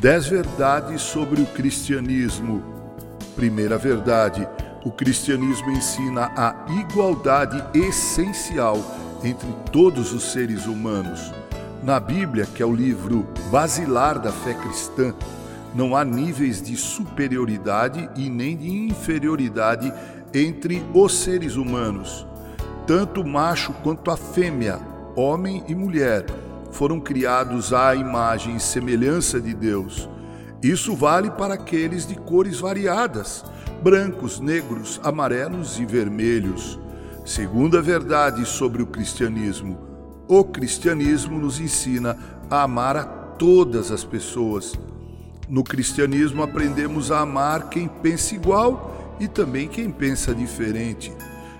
Dez verdades sobre o cristianismo. Primeira verdade: o cristianismo ensina a igualdade essencial entre todos os seres humanos. Na Bíblia, que é o livro basilar da fé cristã, não há níveis de superioridade e nem de inferioridade entre os seres humanos. Tanto o macho quanto a fêmea, homem e mulher, foram criados à imagem e semelhança de Deus. Isso vale para aqueles de cores variadas, brancos, negros, amarelos e vermelhos. Segunda verdade sobre o cristianismo: o cristianismo nos ensina a amar a todas as pessoas. No cristianismo aprendemos a amar quem pensa igual e também quem pensa diferente.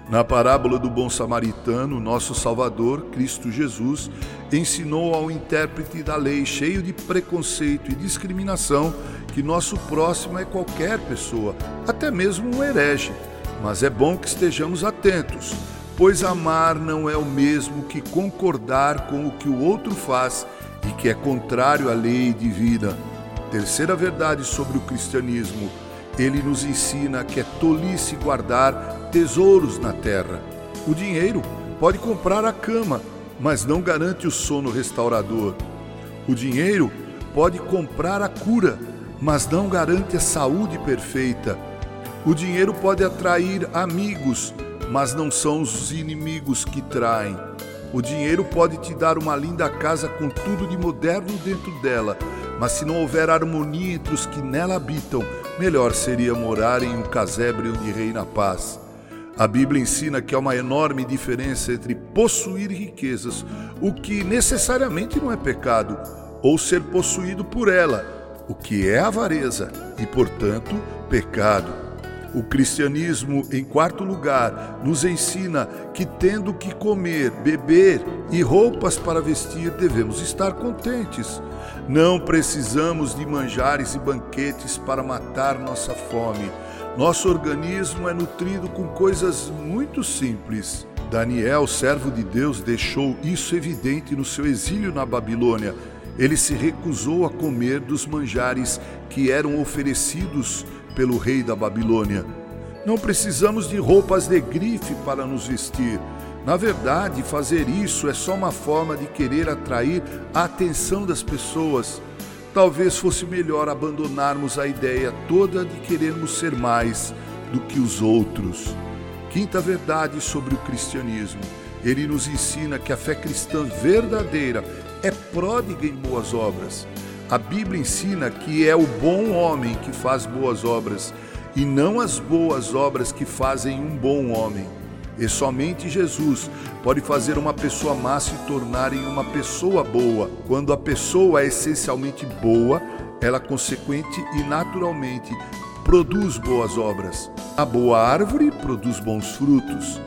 Na parábola do bom samaritano, nosso Salvador, Cristo Jesus, ensinou ao intérprete da lei, cheio de preconceito e discriminação, que nosso próximo é qualquer pessoa, até mesmo um herege. Mas é bom que estejamos atentos, pois amar não é o mesmo que concordar com o que o outro faz e que é contrário à lei divina. Terceira verdade sobre o cristianismo ele nos ensina que é tolice guardar tesouros na terra. O dinheiro pode comprar a cama, mas não garante o sono restaurador. O dinheiro pode comprar a cura, mas não garante a saúde perfeita. O dinheiro pode atrair amigos, mas não são os inimigos que traem. O dinheiro pode te dar uma linda casa com tudo de moderno dentro dela, mas se não houver harmonia entre os que nela habitam, melhor seria morar em um casebre onde reina a paz. A Bíblia ensina que há uma enorme diferença entre possuir riquezas, o que necessariamente não é pecado, ou ser possuído por ela, o que é avareza e, portanto, pecado. O cristianismo, em quarto lugar, nos ensina que, tendo que comer, beber e roupas para vestir, devemos estar contentes. Não precisamos de manjares e banquetes para matar nossa fome. Nosso organismo é nutrido com coisas muito simples. Daniel, servo de Deus, deixou isso evidente no seu exílio na Babilônia. Ele se recusou a comer dos manjares que eram oferecidos pelo rei da Babilônia. Não precisamos de roupas de grife para nos vestir. Na verdade, fazer isso é só uma forma de querer atrair a atenção das pessoas. Talvez fosse melhor abandonarmos a ideia toda de querermos ser mais do que os outros. Quinta verdade sobre o cristianismo. Ele nos ensina que a fé cristã verdadeira é pródiga em boas obras. A Bíblia ensina que é o bom homem que faz boas obras e não as boas obras que fazem um bom homem. E somente Jesus pode fazer uma pessoa má se tornar em uma pessoa boa. Quando a pessoa é essencialmente boa, ela consequente e naturalmente produz boas obras. A boa árvore produz bons frutos.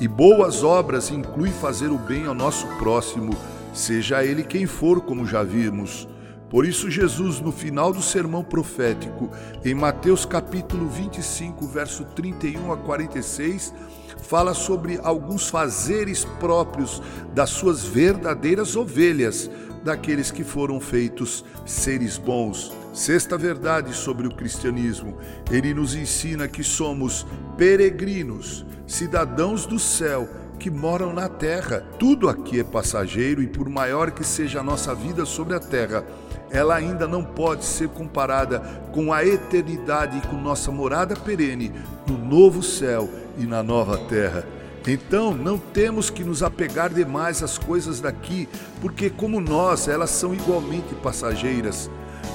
E boas obras inclui fazer o bem ao nosso próximo, seja ele quem for, como já vimos. Por isso, Jesus, no final do sermão profético, em Mateus capítulo 25, verso 31 a 46, fala sobre alguns fazeres próprios das suas verdadeiras ovelhas, daqueles que foram feitos seres bons. Sexta verdade sobre o cristianismo: ele nos ensina que somos peregrinos, cidadãos do céu que moram na terra. Tudo aqui é passageiro e, por maior que seja a nossa vida sobre a terra, ela ainda não pode ser comparada com a eternidade e com nossa morada perene no novo céu e na nova terra. Então, não temos que nos apegar demais às coisas daqui, porque, como nós, elas são igualmente passageiras.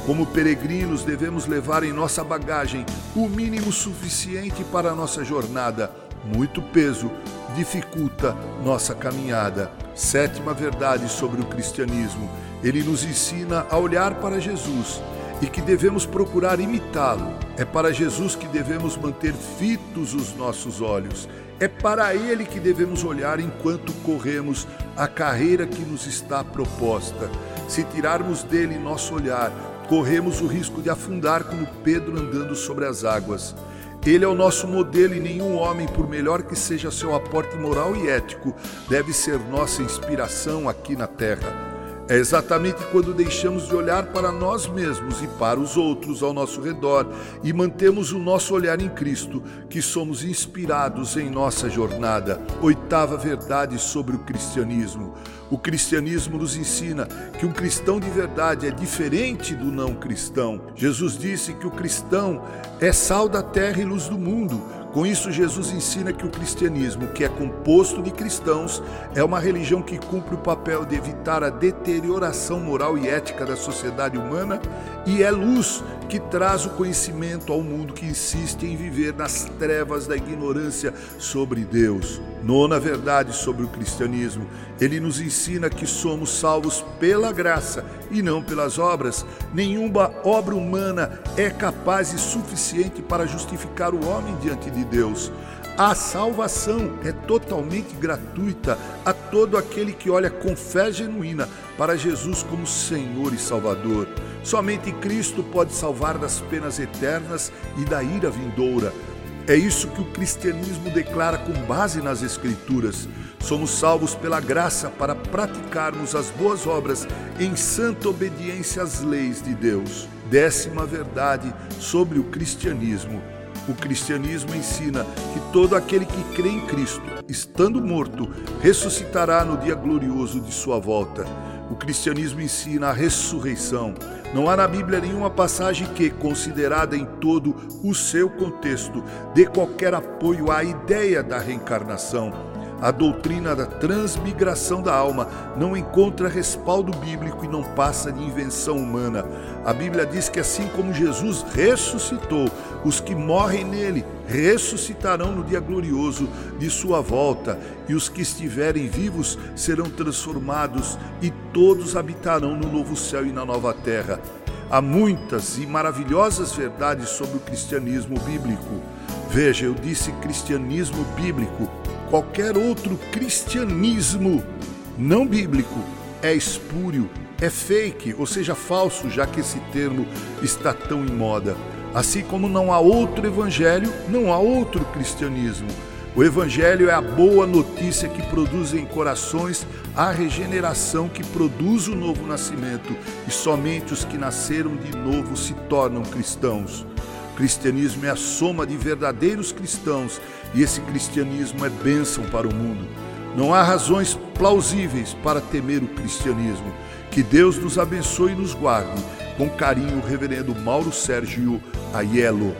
Como peregrinos, devemos levar em nossa bagagem o mínimo suficiente para a nossa jornada. Muito peso dificulta nossa caminhada. Sétima verdade sobre o cristianismo ele nos ensina a olhar para Jesus e que devemos procurar imitá-lo. É para Jesus que devemos manter fitos os nossos olhos. É para Ele que devemos olhar enquanto corremos a carreira que nos está proposta. Se tirarmos dele nosso olhar, corremos o risco de afundar como Pedro andando sobre as águas. Ele é o nosso modelo e nenhum homem, por melhor que seja seu aporte moral e ético, deve ser nossa inspiração aqui na terra. É exatamente quando deixamos de olhar para nós mesmos e para os outros ao nosso redor e mantemos o nosso olhar em Cristo que somos inspirados em nossa jornada. Oitava verdade sobre o cristianismo. O cristianismo nos ensina que um cristão de verdade é diferente do não cristão. Jesus disse que o cristão é sal da terra e luz do mundo. Com isso, Jesus ensina que o cristianismo, que é composto de cristãos, é uma religião que cumpre o papel de evitar a deterioração moral e ética da sociedade humana e é luz que traz o conhecimento ao mundo que insiste em viver nas trevas da ignorância sobre Deus. Nona verdade sobre o cristianismo, ele nos ensina que somos salvos pela graça e não pelas obras. Nenhuma obra humana é capaz e suficiente para justificar o homem diante de Deus. A salvação é totalmente gratuita a todo aquele que olha com fé genuína para Jesus como Senhor e Salvador. Somente Cristo pode salvar das penas eternas e da ira vindoura. É isso que o cristianismo declara com base nas Escrituras. Somos salvos pela graça para praticarmos as boas obras em santa obediência às leis de Deus. Décima verdade sobre o cristianismo. O cristianismo ensina que todo aquele que crê em Cristo, estando morto, ressuscitará no dia glorioso de sua volta. O cristianismo ensina a ressurreição. Não há na Bíblia nenhuma passagem que, considerada em todo o seu contexto, dê qualquer apoio à ideia da reencarnação. A doutrina da transmigração da alma não encontra respaldo bíblico e não passa de invenção humana. A Bíblia diz que assim como Jesus ressuscitou, os que morrem nele ressuscitarão no dia glorioso de sua volta, e os que estiverem vivos serão transformados, e todos habitarão no novo céu e na nova terra. Há muitas e maravilhosas verdades sobre o cristianismo bíblico. Veja, eu disse cristianismo bíblico Qualquer outro cristianismo não bíblico é espúrio, é fake, ou seja, falso, já que esse termo está tão em moda. Assim como não há outro evangelho, não há outro cristianismo. O evangelho é a boa notícia que produz em corações a regeneração que produz o novo nascimento, e somente os que nasceram de novo se tornam cristãos. Cristianismo é a soma de verdadeiros cristãos e esse cristianismo é bênção para o mundo. Não há razões plausíveis para temer o cristianismo. Que Deus nos abençoe e nos guarde. Com carinho, Reverendo Mauro Sérgio Aiello.